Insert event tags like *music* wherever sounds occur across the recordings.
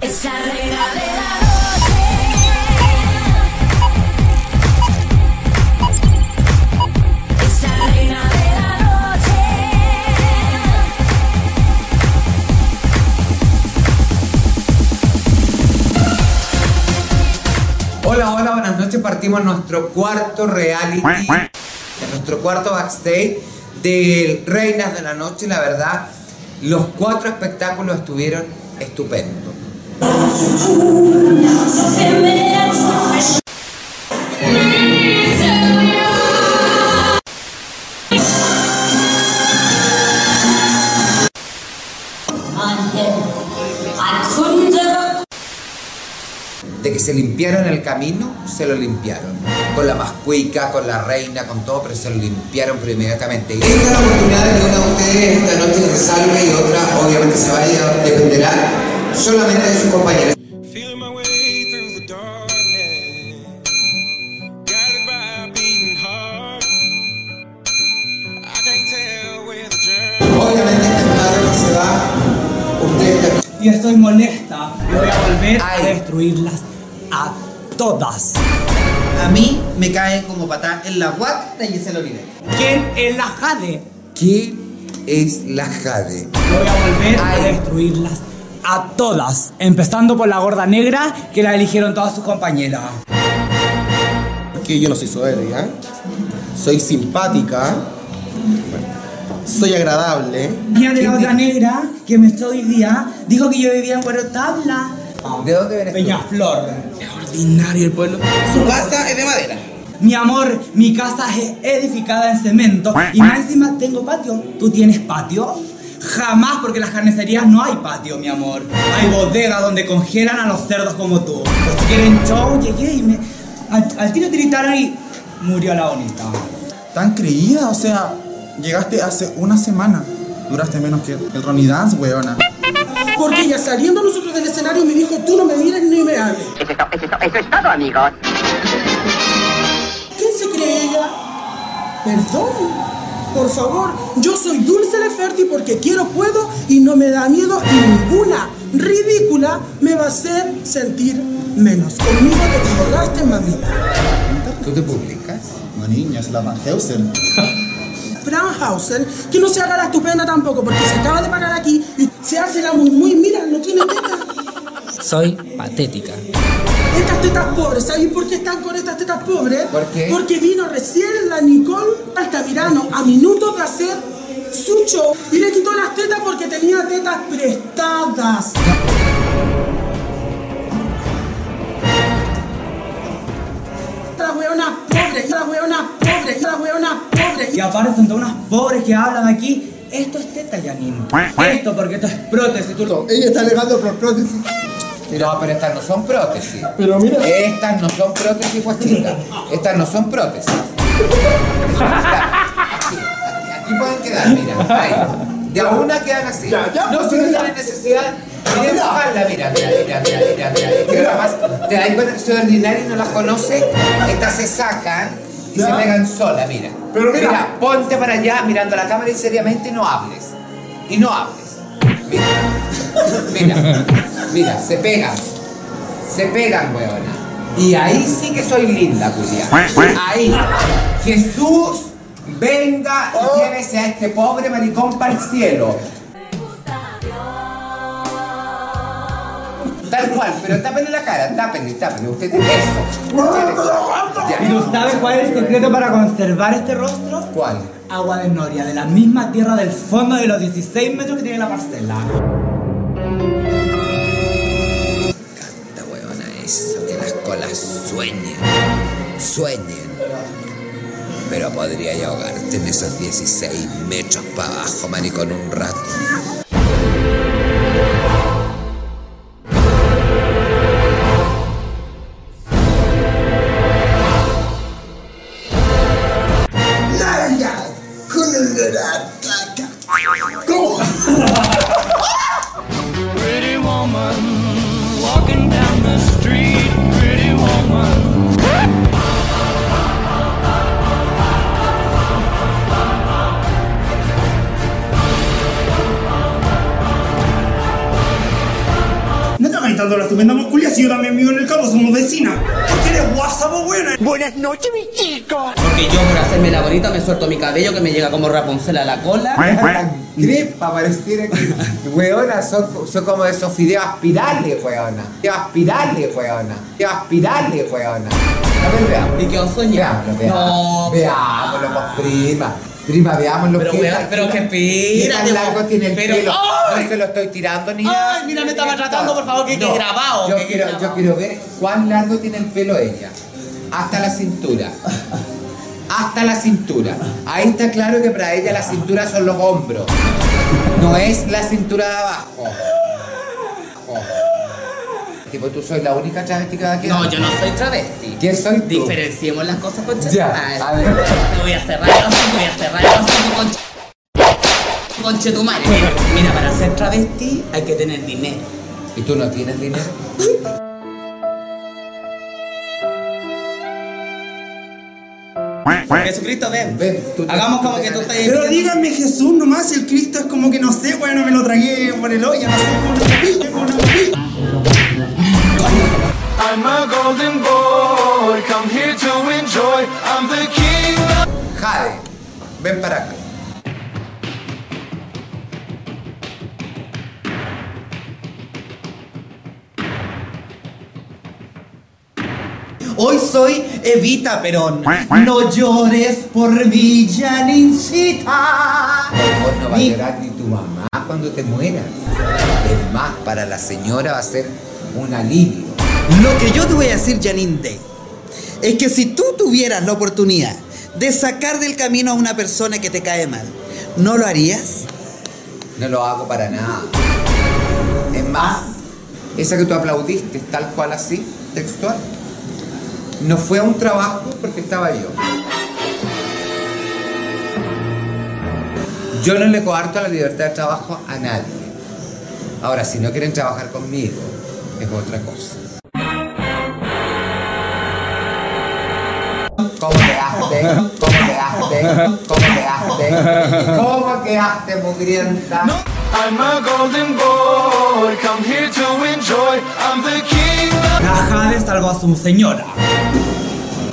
Esa de de noche. Hola, hola, buenas noches. Partimos nuestro cuarto reality, nuestro cuarto backstage del Reinas de la Noche. La verdad, los cuatro espectáculos estuvieron estupendos. De que se limpiaron el camino, se lo limpiaron. Con la mascuica, con la reina, con todo, pero se lo limpiaron pero inmediatamente. Y tenga la oportunidad de que una de ustedes esta noche se salve y otra obviamente se vaya, dependerá solamente de sus compañeros. Obviamente está claro que se va. Usted Y estoy molesta. Voy a volver Ay. a destruirlas a todas. A mí me cae como patá en la guata de Giselle Oliver. ¿Quién es la Jade? ¿Quién es la Jade? Voy a volver Ay. a destruirlas a todas. Empezando por la gorda negra que la eligieron todas sus compañeras. que yo no soy soberbia, soy simpática, soy agradable. Mía de la otra negra que me echó hoy día dijo que yo vivía en Cuero Tabla. ¿De dónde tú? Peñaflor. Es ordinario el pueblo. Su casa es de madera. Mi amor, mi casa es edificada en cemento y más encima tengo patio. ¿Tú tienes patio? Jamás, porque en las carnicerías no hay patio, mi amor. Hay bodega donde congelan a los cerdos como tú. Pues si quieren show, llegué y me... Al, al tiro tiritaron y murió la bonita. Tan creída, o sea, llegaste hace una semana. Duraste menos que el Ronnie Dance, weona. Porque ella saliendo nosotros del escenario me dijo, tú no me mires ni me hables. Eso es, eso es to- eso es todo, amigos. ¿Quién se cree ella? Perdón. Por favor, yo soy Dulce Leferti porque quiero, puedo y no me da miedo y ninguna ridícula me va a hacer sentir menos. Conmigo te equivocaste, mamita. ¿Tú te publicas? No, niña, es la Van Heusen. *laughs* Franhausen, que no se haga la estupenda tampoco porque se acaba de parar aquí y se hace la muy, muy, mira, no tiene teta. Soy patética. Estas tetas pobres, ¿sabes por qué están con estas tetas pobres? ¿Por qué? Porque vino recién la Nicole Altamirano a minutos de hacer su show y le quitó las tetas porque tenía tetas prestadas. La weona pobre, la weona pobre, la weona pobre. Y aparte son todas unas pobres que hablan aquí. Esto es teta, Janine. Esto porque esto es prótesis. Tú lo... Ella está alegando por prótesis. No, pero estas no son prótesis. Pero mira. Estas no son prótesis, pues chicas. Estas no son prótesis. Aquí, aquí, aquí pueden quedar, mira. Ahí. De a una quedan así. no, si no tienen necesidad. Mira, mira, mira, mira, mira, mira, mira. Además, te das cuenta que soy ordinaria y no las conoce. Estas se sacan y se pegan sola, mira. Pero mira. ponte para allá mirando a la cámara y seriamente no hables. Y no hables. Mira. Mira, mira, se pegan. Se pegan, weona. Y ahí sí que soy linda, Julia. Ahí. Jesús, venga y llévese a este pobre maricón para el cielo. Tal cual, pero tápenle la cara, tápenle, tápenle. Usted tiene eso. ¿Y tú sabes cuál es el secreto para conservar este rostro? ¿Cuál? Agua de Noria, de la misma tierra del fondo de los 16 metros que tiene la parcela. Esta huevona eso, que las colas sueñen, sueñen. Pero podría ahogarte en esos 16 metros para abajo, maricón, un rato. Pretty mostrando la estupenda musculia si yo también vivo en el campo, somos vecinas. Porque eres guasa, po, buena. Buenas noches, mis chicos. Porque yo por hacerme la bonita me suelto mi cabello que me llega como Rapunzel a la cola. Crepa, pareciera que. Weona, son, son como esos fideos aspirales, weona. Fideos aspirales, weona. Fideos aspirales, weona. A ver, veamos. ¿Y qué os soñás? Veámoslo, veámoslo. No, Veámoslo, pues, prima. Prima, veámoslo. Pero, ¿Qué tal- pero qué que espérate, ¿Qué tan largo tiene el Pero- pelo? ¡Ay! No se lo estoy tirando ni nada. Ay, mira, me estaba tratando, por favor, que quede grabado, Yo que quiero, yo quiero ver cuán largo tiene el pelo ella. Hasta la cintura. Hasta la cintura. Ahí está claro que para ella la cintura son los hombros. No es la cintura de abajo. Abajo. Tipo, tú soy la única travesti que va a quedar. No, yo no soy travesti. ¿Quién soy tú? Diferenciemos las cosas con Ya, a ver. Te voy a cerrar el hocico, voy a cerrar el hocico con Conche tu madre. Mira, para ser travesti hay que tener dinero. ¿Y tú no tienes dinero? *laughs* Jesucristo, ven. Ven, tú Hagamos como que tú estás Pero díganme Jesús nomás, el Cristo es como que no sé, bueno, me lo tragué por el hoyo, no sé, por una. I'm a golden boy, come here to enjoy. I'm the king of Jade, ven para acá. Hoy soy Evita Perón. No llores por mi Janincita. No va a llorar ni tu mamá cuando te mueras. Es más, para la señora va a ser un alivio. Lo que yo te voy a decir, Janine Day, es que si tú tuvieras la oportunidad de sacar del camino a una persona que te cae mal, ¿no lo harías? No lo hago para nada. Es más, esa que tú aplaudiste, tal cual así, textual, no fue a un trabajo porque estaba yo. Yo no le coarto la libertad de trabajo a nadie. Ahora, si no quieren trabajar conmigo, es otra cosa. ¿Cómo quedaste? ¿Cómo quedaste? ¿Cómo quedaste? ¿Cómo quedaste, mugrienta? I'm a golden boy, come here to enjoy. I'm the king Salvó a su señora.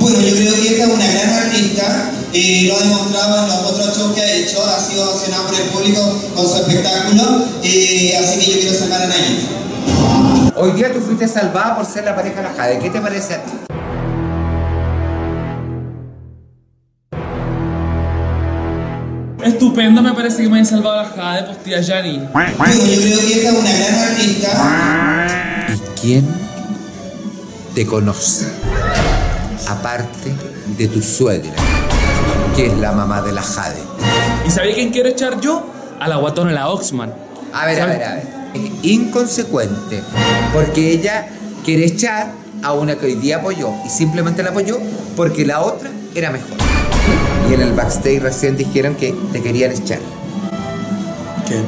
Bueno, yo creo que esta es una gran artista y lo ha demostrado en los otros shows que ha hecho, ha sido ovacionado por el público con su espectáculo, y así que yo quiero sacar a Nayib. Hoy día tú fuiste salvada por ser la pareja de la Jade. ¿Qué te parece a ti? Estupendo, me parece que me hayan salvado la jade, pues tía Janine. Bueno, yo creo que esta es una gran artista. ¿Y quién te conoce? Aparte de tu suegra, que es la mamá de la Jade. ¿Y sabía quién quiero echar yo? A la guatona, la Oxman. A ver, a ver, a ver. Es inconsecuente, porque ella quiere echar a una que hoy día apoyó y simplemente la apoyó porque la otra era mejor. Y en el backstage recién dijeron que te querían echar. ¿Qué?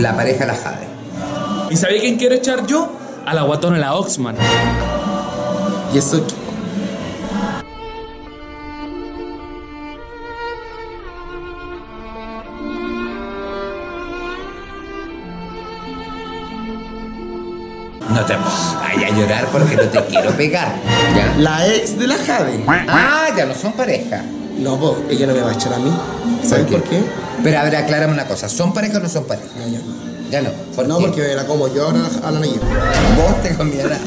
La pareja la Jade. ¿Y sabía quién quiero echar yo? A la guatona, la Oxman. Y eso. No te pongas a llorar porque no te quiero pegar. ¿Ya? La ex de la Jade. Ah, ya no son pareja. No, pues ella no me va a echar a mí. ¿Sabes por qué? Pero a ver, aclárame una cosa. ¿Son pareja o no son pareja? Ya, ya. Ya no. ¿Por No, qué? porque la como yo ahora a la Nayib. Vos te comieras.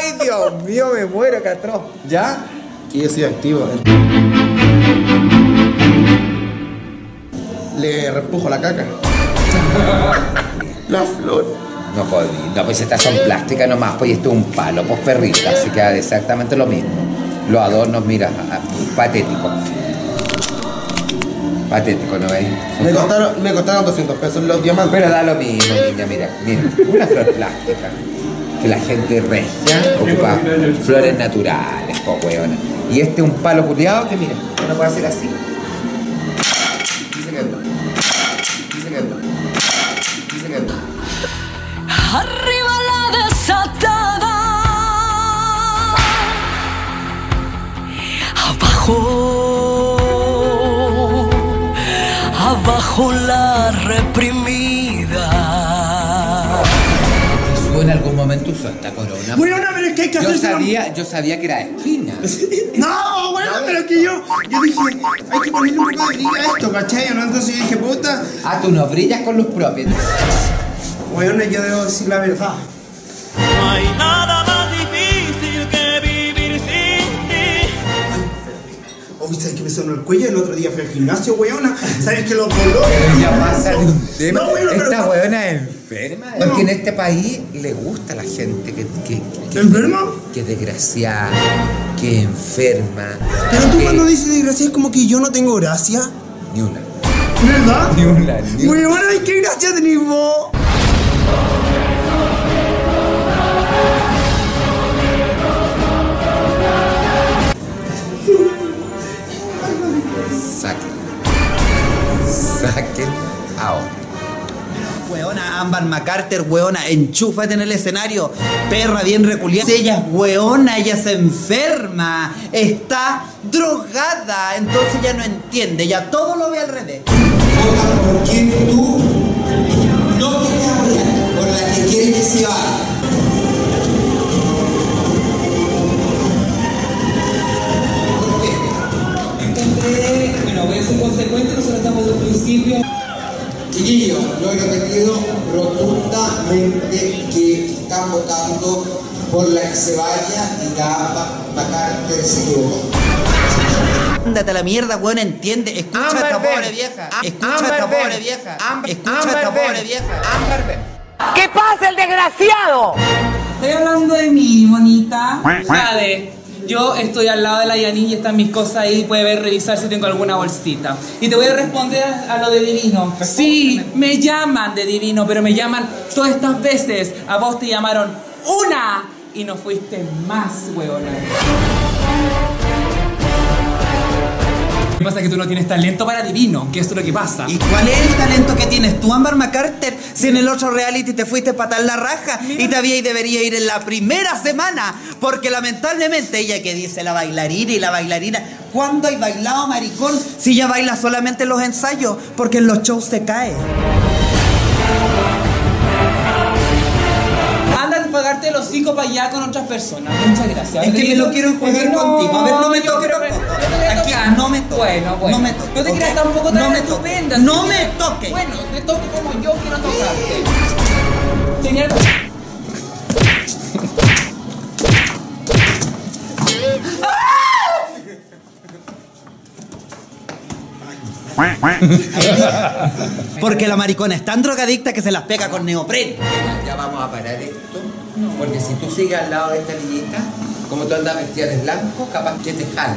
¡Ay, Dios mío, me muero, Catro! ¿Ya? Que yo soy activo. Le repujo la caca. *laughs* La flor. No podí. No, pues estas son plásticas nomás, pues y esto es un palo, pues perrita, así que exactamente lo mismo. Los adornos, mira, patético. Patético, ¿no veis? Son Me costaron, me costaron 200 pesos los diamantes. Pero da lo mismo, niña, mira, mira, una flor plástica. Que la gente regia ocupa flores naturales, po. Y este es un palo culiado que mira, uno puede hacer así. Arriba la desatada. Abajo. Abajo la reprimida. Esta corona? Weona, pero es que hay que yo hacerse la- sabía, yo sabía que era espina. *laughs* No, bueno, pero es que yo, yo dije, hay que ponerle un poco de brillo a esto, ¿cachai? ¿no? Entonces yo dije, puta, Ah, tú no brillas con los propios. bueno, yo debo decir la verdad. No hay nada ¿sabes qué me sonó el cuello? El otro día fui al gimnasio, weona. ¿Sabes que los dolores? Pero ya pasa de un tema. No, weona, Esta weona es enferma. Porque en este país le gusta a la gente que. que, que ¿Enferma? Que es desgraciada, que enferma. Pero tú que- cuando dices desgracia es como que yo no tengo gracia. Ni una. ¿Verdad? Ni una, ni una. Weona, qué gracia tenés vos. Saquen. Saquen ahora. Weona, Amber McCarter, weona, enchúfate en el escenario. Perra bien reculiada. Ella es weona, ella se enferma. Está drogada. Entonces ya no entiende, ya todo lo ve al revés. Vota por quien tú no quieres por la que quieres que se vaya. Lo he repetido rotundamente que están votando por la que se vaya y la Macarte se equivocó. Ándate a la mierda, weón, entiende. Escucha a esta Amber, pobre vieja. Escucha a Amber, esta ven. pobre vieja. Amber- Escucha a Amber, esta pobre vieja. Amber. ¿Qué pasa, el desgraciado? Estoy hablando de mí, bonita. Jade, yo estoy al lado de la Yanin y están mis cosas ahí. Puede ver, revisar si tengo alguna bolsita. Y te voy a responder a, a lo de divino. Sí, me llaman de divino, pero me llaman todas estas veces. A vos te llamaron una y no fuiste más, huevona. Que pasa es que tú no tienes talento para divino, que eso es lo que pasa. ¿Y cuál es el talento que tienes tú, Amber McCarter? Si en el otro reality te fuiste patar la raja y te había y debería ir en la primera semana, porque lamentablemente ella que dice la bailarina y la bailarina, ¿cuándo hay bailado maricón si ella baila solamente en los ensayos? Porque en los shows se cae. Pagarte el hocico para allá con otras personas. Muchas gracias. Es que me lo quiero enjuagar contigo. A ver, no me toques Aquí, no me toques. Bueno, bueno. No me toques, No te creas tampoco No tan estupenda. No me toques. Bueno, te toque como yo quiero tocarte. Tenía *laughs* Porque la maricona es tan drogadicta que se las pega con neopren. Ya vamos a parar esto. Porque si tú sigues al lado de esta niñita, como tú andas vestida de blanco, capaz que te jale.